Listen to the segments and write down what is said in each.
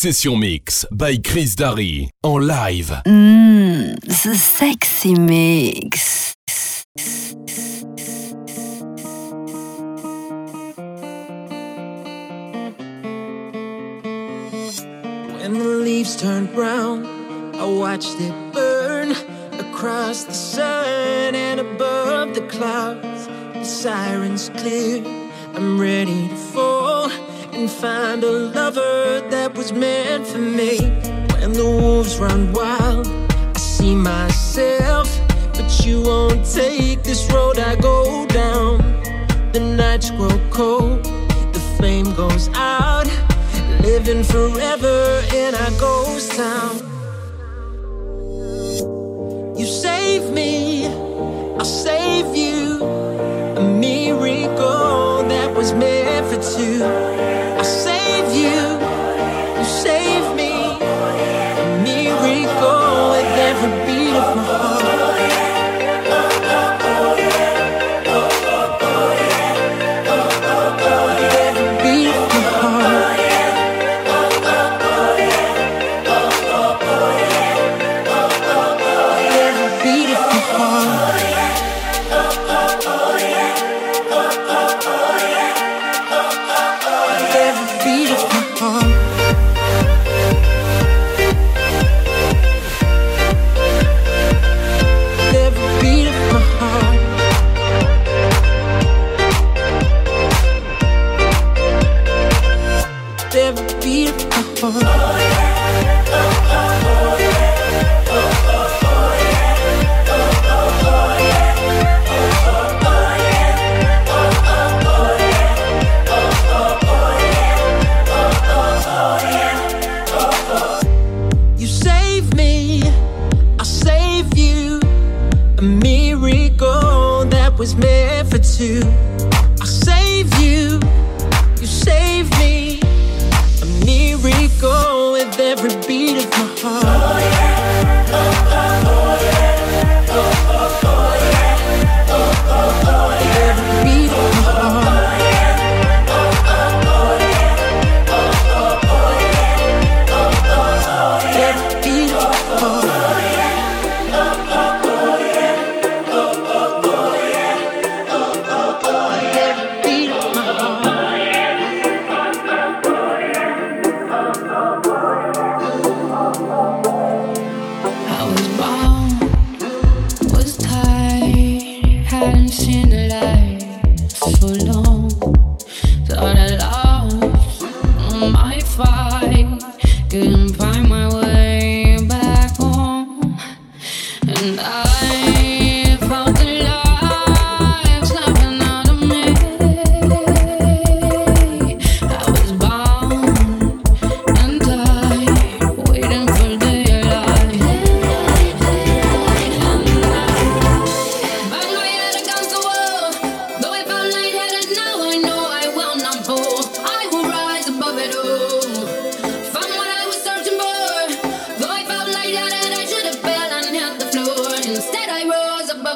Session Mix by Chris Darry en live. Mmm, the sexy mix. When the leaves turn brown, I watched it burn across the sun and above the clouds. The sirens clear, I'm ready to fall and find a lover that was meant for me. When the wolves run wild, I see myself, but you won't take this road I go down. The nights grow cold, the flame goes out, living forever in our ghost town. You save me, I'll save you. A miracle that was meant for two. you Oh, yeah. oh, oh, oh yeah. Oh, oh. was meant for two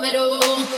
bombero.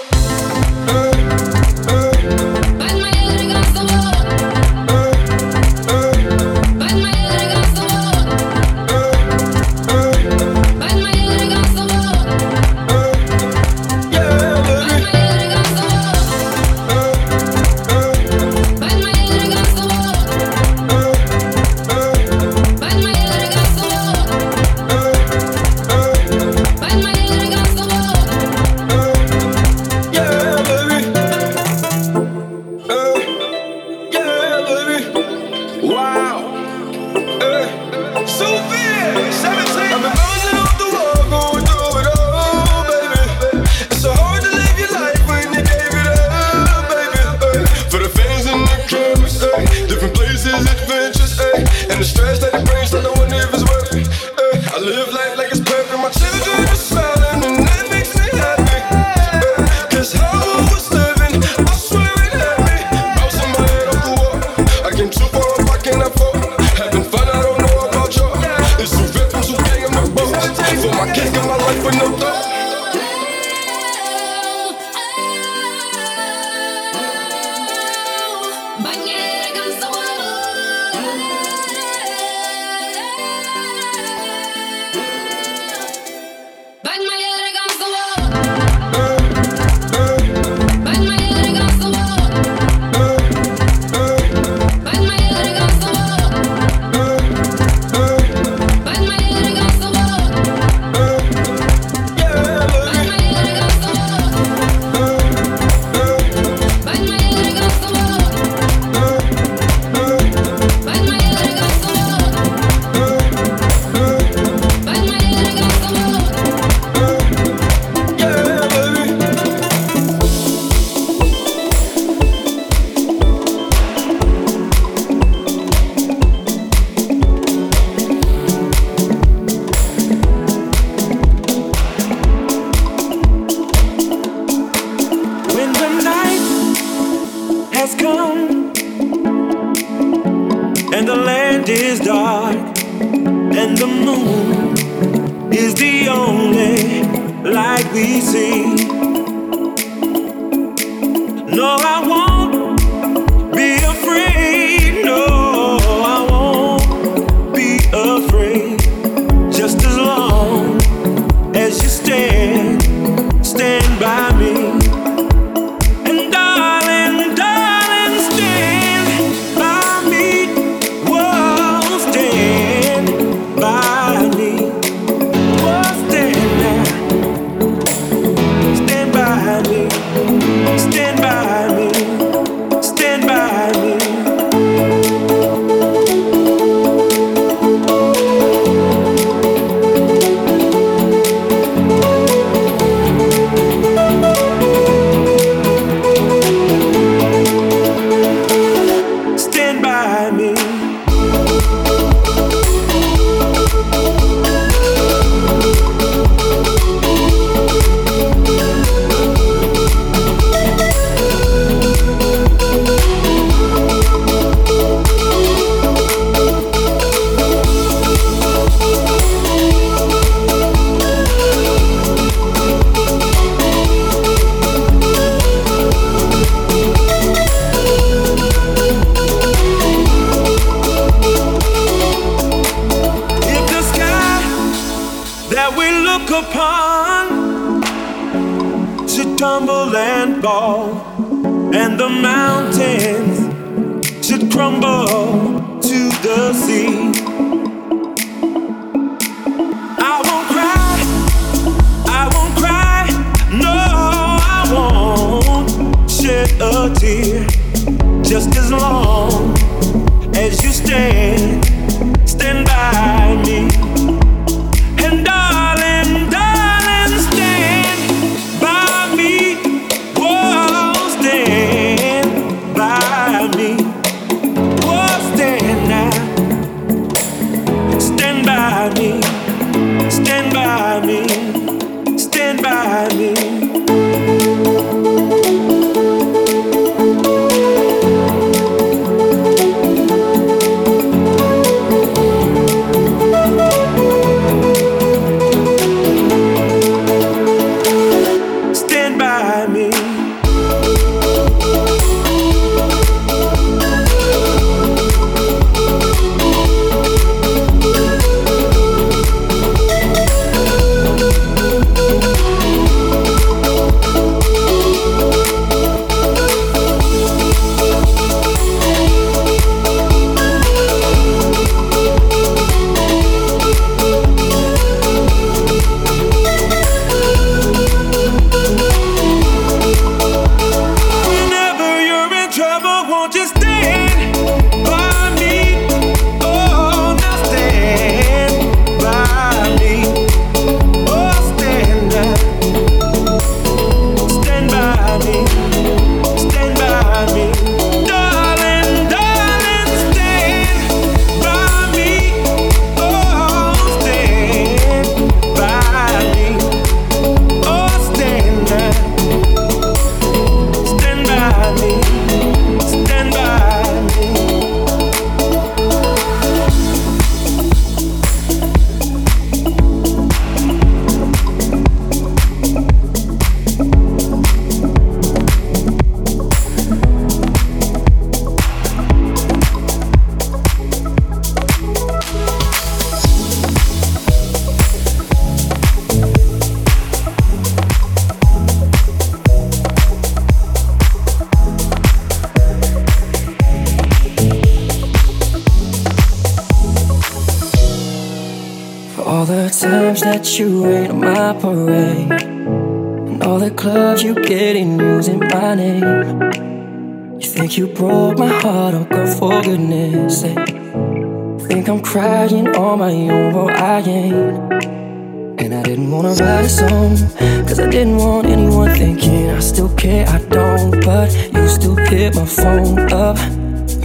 hit my phone up.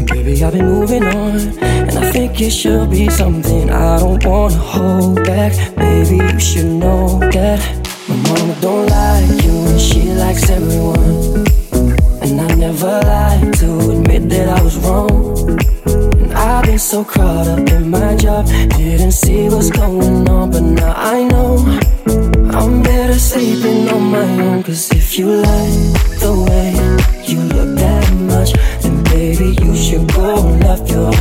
Baby, I've been moving on, and I think it should be something I don't wanna hold back. Baby, you should know that my mama don't like you, and she likes everyone. And I never lied to admit that I was wrong. And I've been so caught up in my job, didn't see what's going on, but now I know. I'm better sleeping on my own, cause if you like the way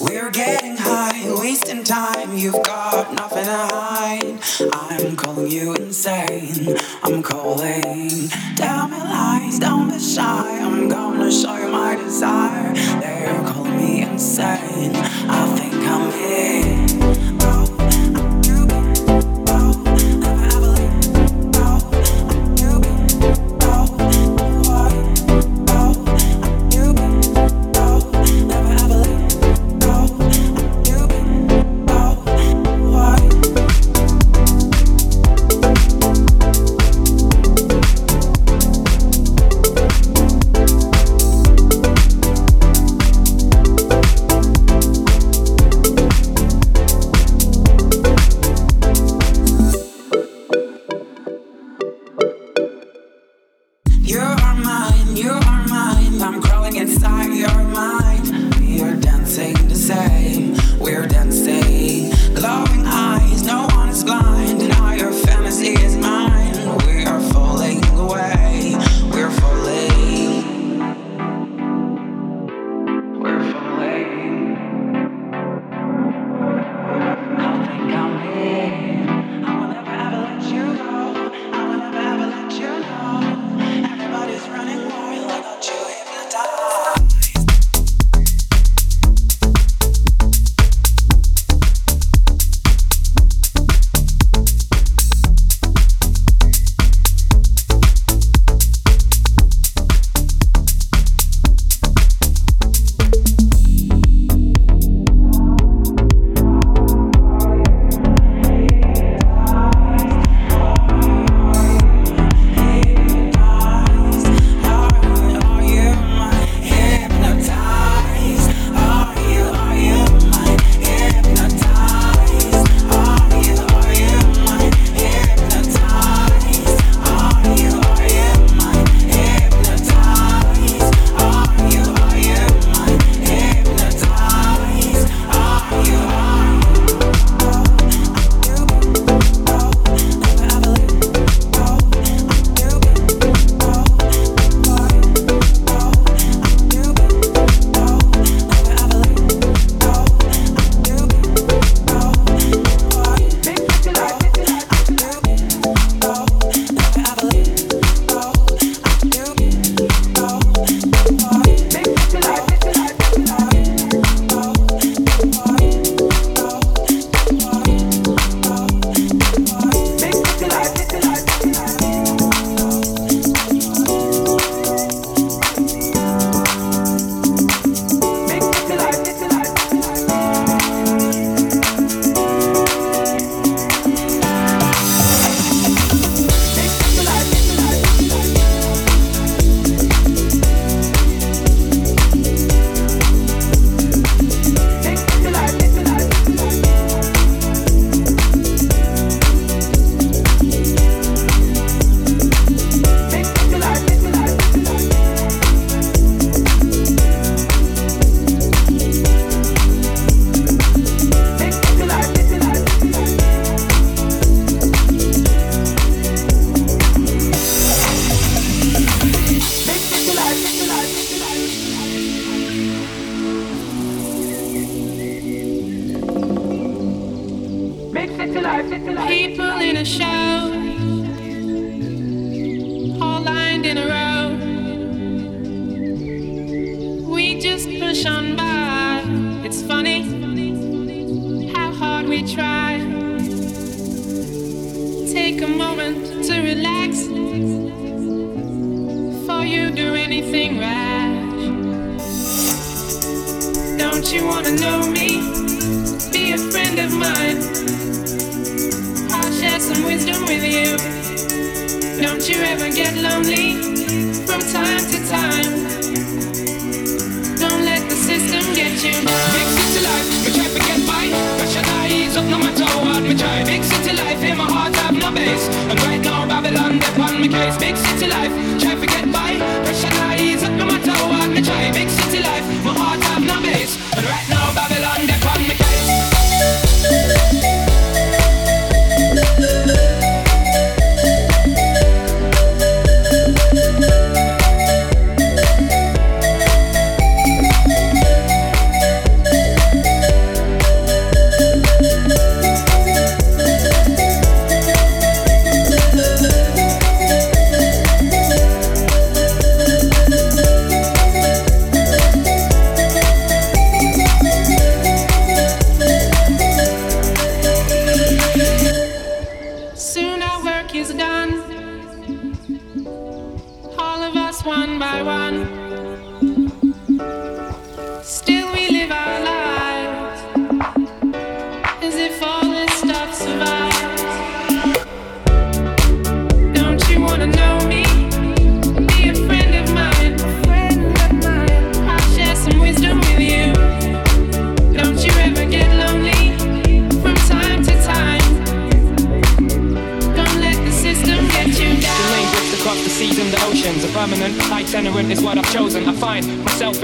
We're getting high, wasting time. You've got nothing to hide. I'm calling you insane. I'm calling. Tell me lies, don't be shy. I'm gonna show you my desire. They're calling me insane. I think I'm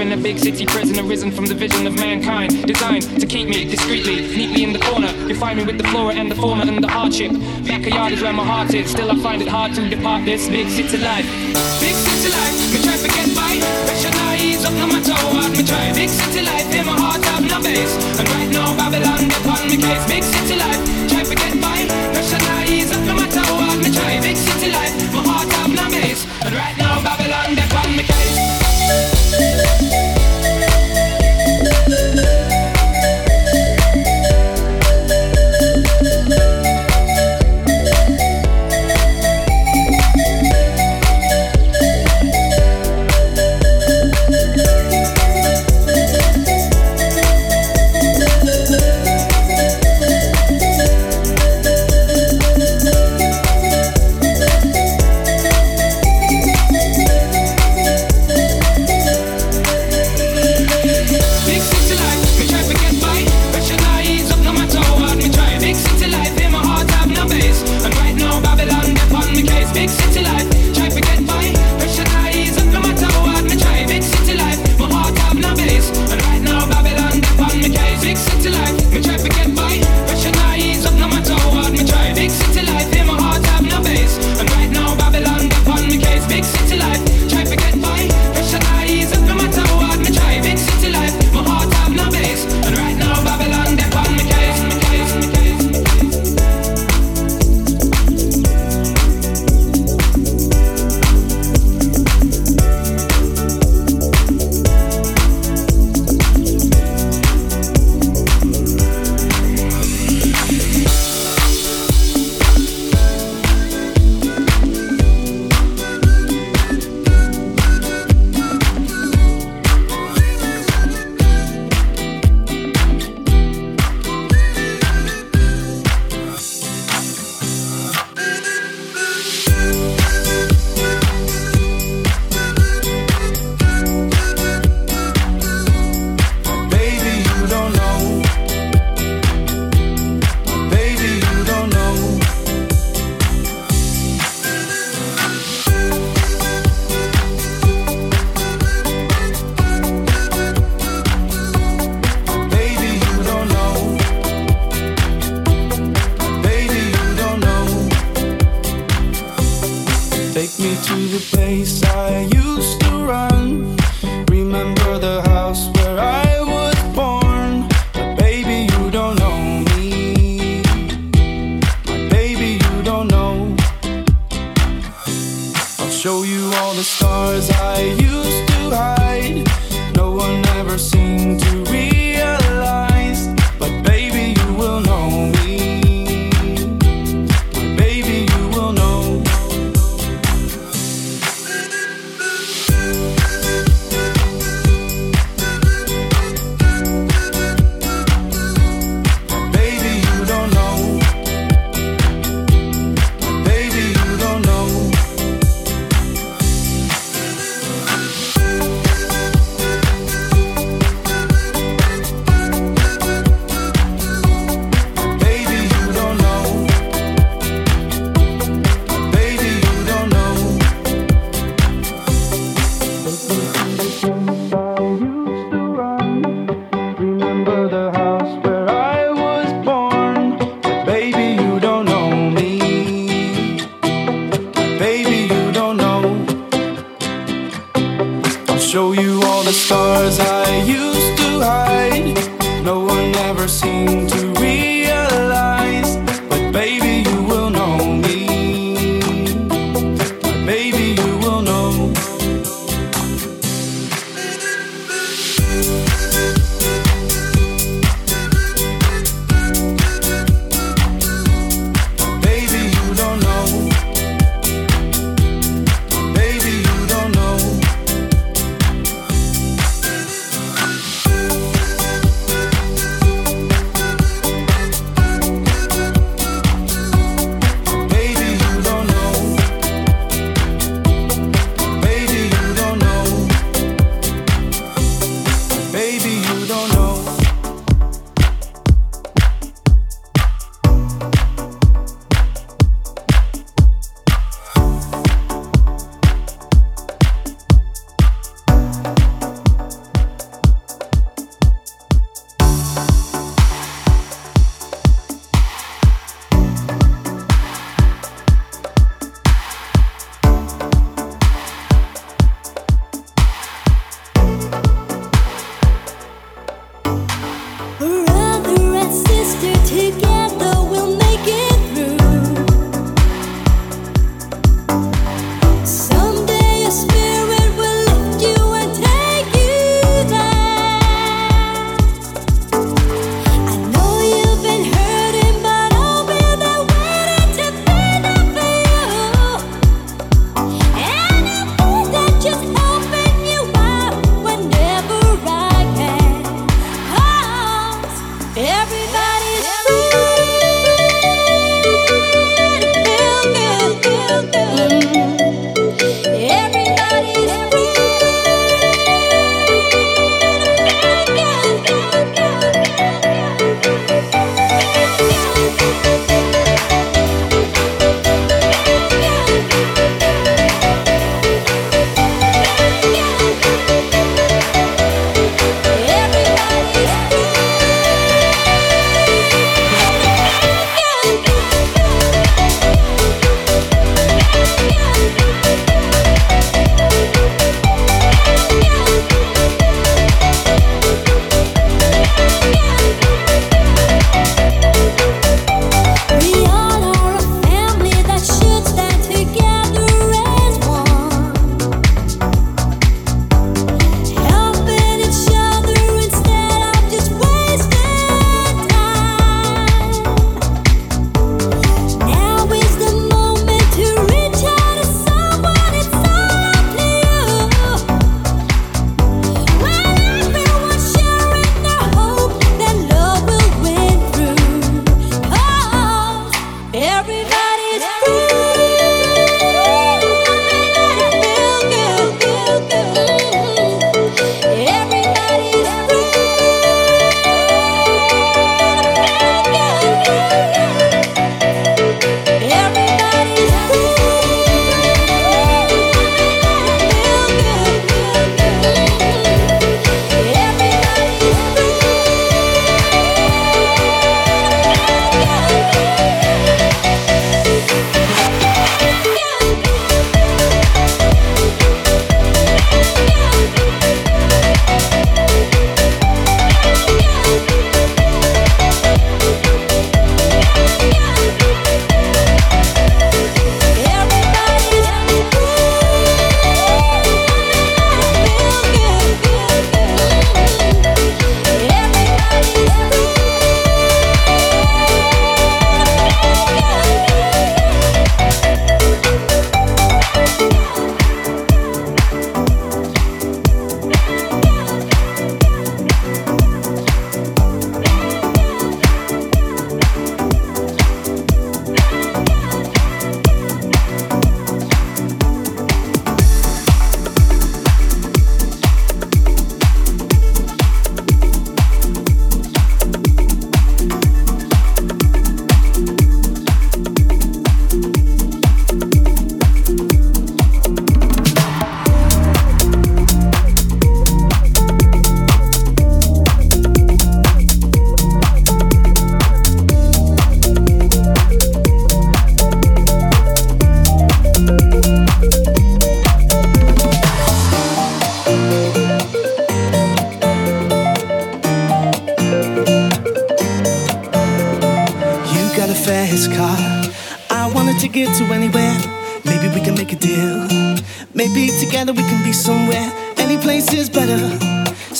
in. a big city prison, arisen from the vision of mankind, designed to keep me discreetly, neatly in the corner. You find me with the flora and the fauna and the hardship. Macchiato's round my heart. It still I find it hard to depart this big city life. Big city life, me try to get by. Pressure now ease up, no matter what me try. Big city life, in my heart have no base. And right now Babylon, they on me case. Big city life, try to get by. Pressure now ease up, no matter what me try. Big city life, my heart have no base. And right now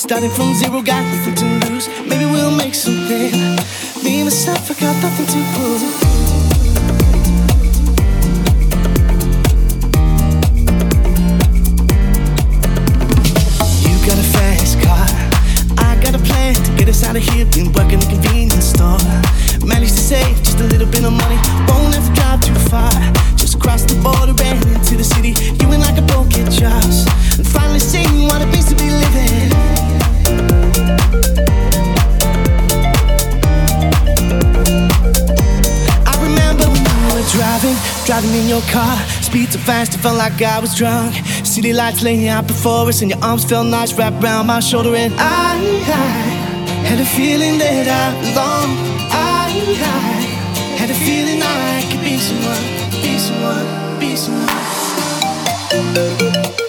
Starting from zero, got nothing to. Speed so fast, it felt like I was drunk. City lights laying out before us, and your arms felt nice wrapped around my shoulder. And I, I had a feeling that I belong. I, I had a feeling I could be someone, be someone, be someone.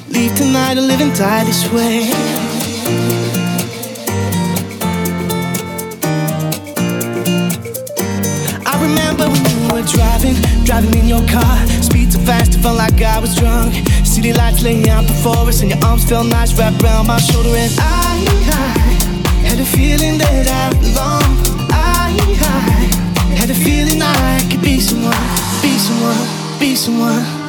Leave tonight or live and die this way. I remember when you were driving, driving in your car. Speed so fast, it felt like I was drunk. City lights laying out before us, and your arms felt nice wrapped around my shoulder. And I, I had a feeling that I belong. I, I had a feeling I could be someone be someone, be someone.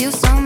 you some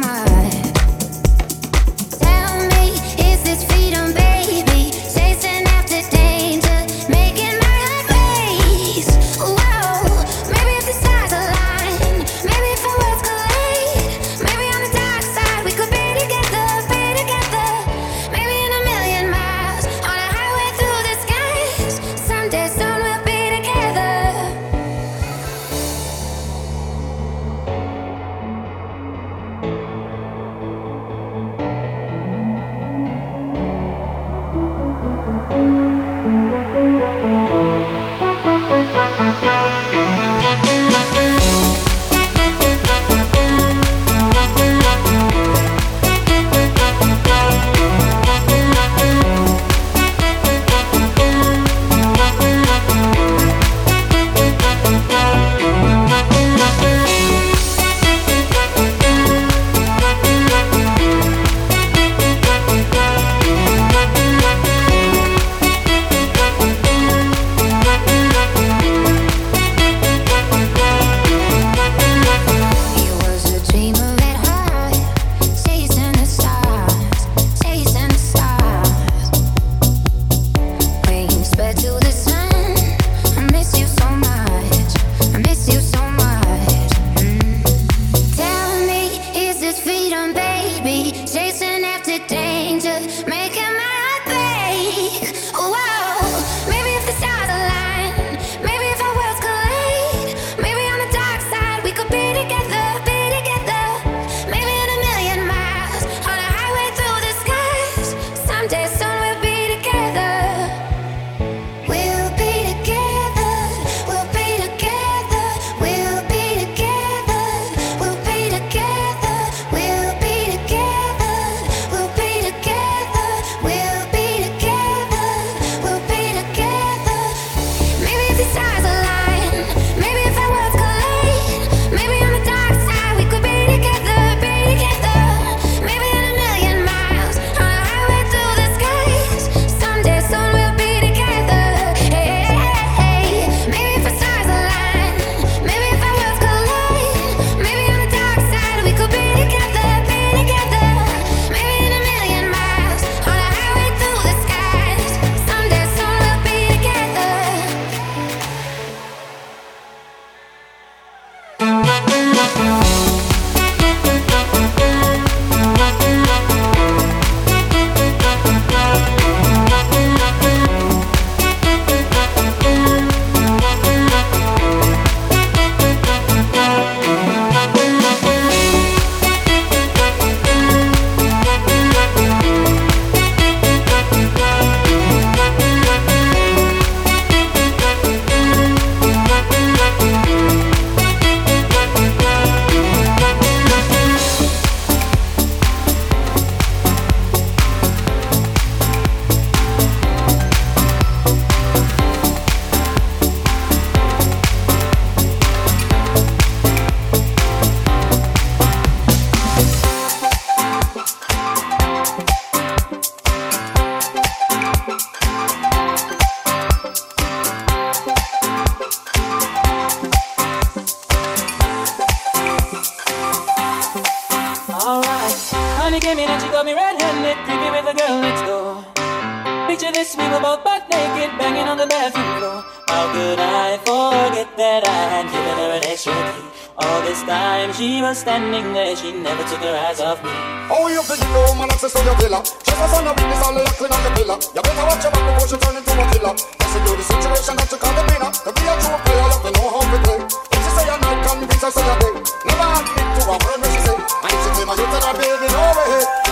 this, we were both butt naked, banging on the bathroom floor. How could I forget that I had given her an extra key? All this time she was standing there, she never took her eyes off me. Oh, you think you know man access to your villa? Just a son of witness, all the clean on the pillar. You better watch your back before she turn into a killer. Listen to the situation that you call the winner. To be a true player, you to know how to play. If she say you're not convinced, I say you're dead. Never admit to a word when she say. And if she claim you tell her, baby, no way.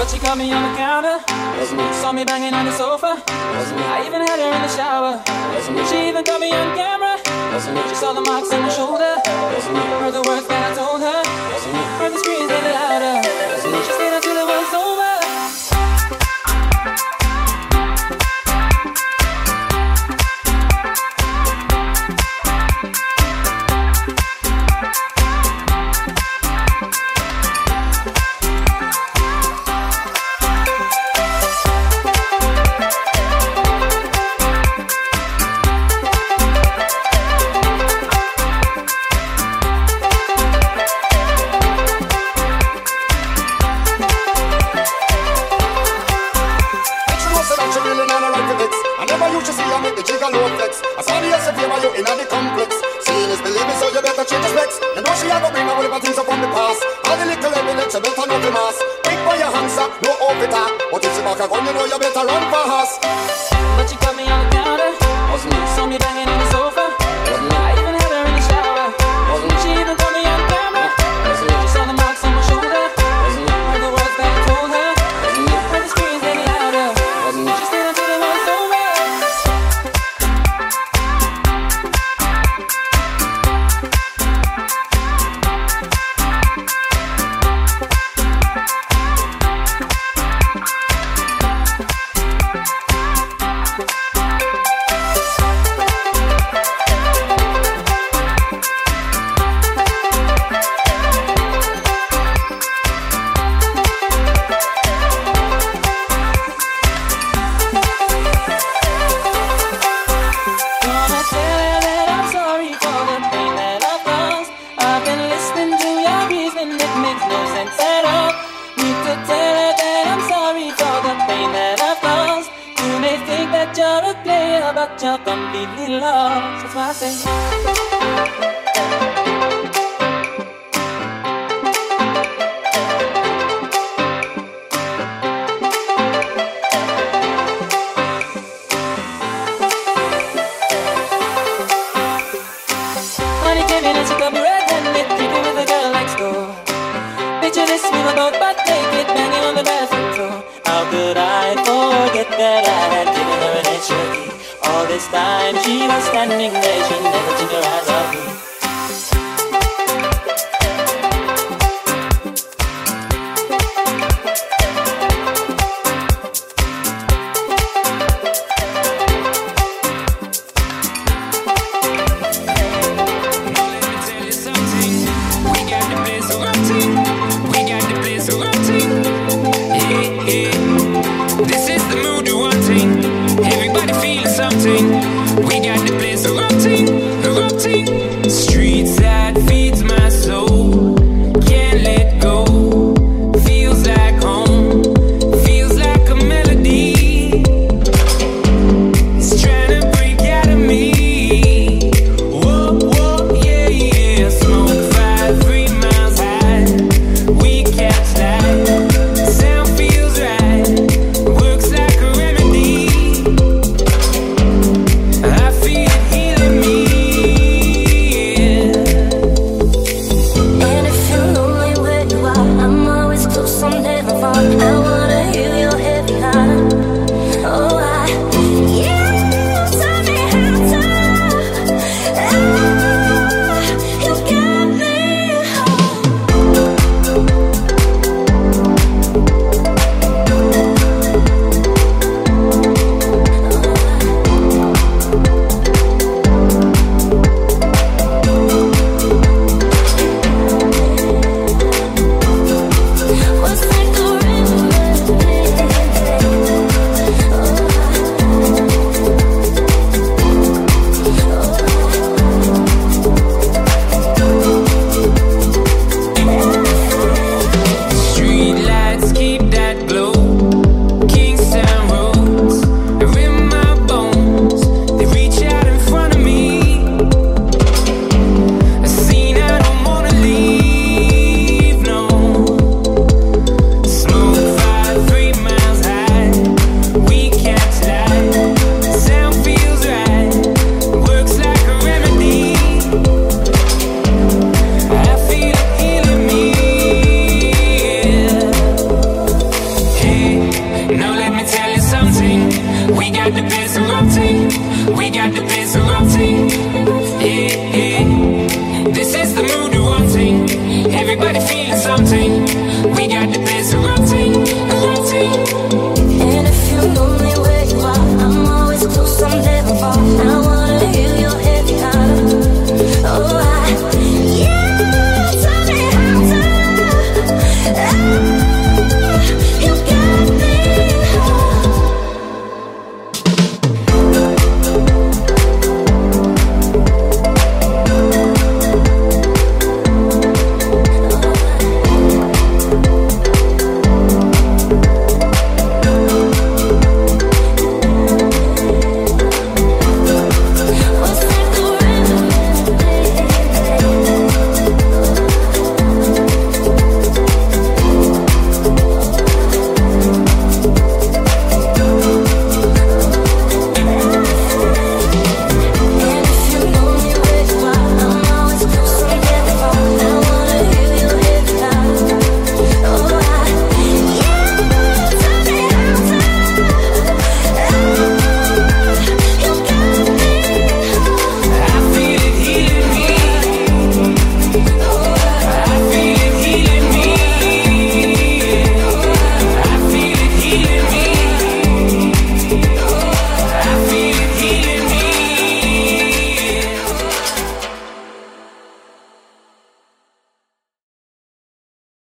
But she caught me on the counter. Saw me banging on the sofa. I even had her in the shower. She even caught me on camera. She saw the marks on my shoulder. Heard the words that I told her. Heard the screams getting louder. She stayed until it was over.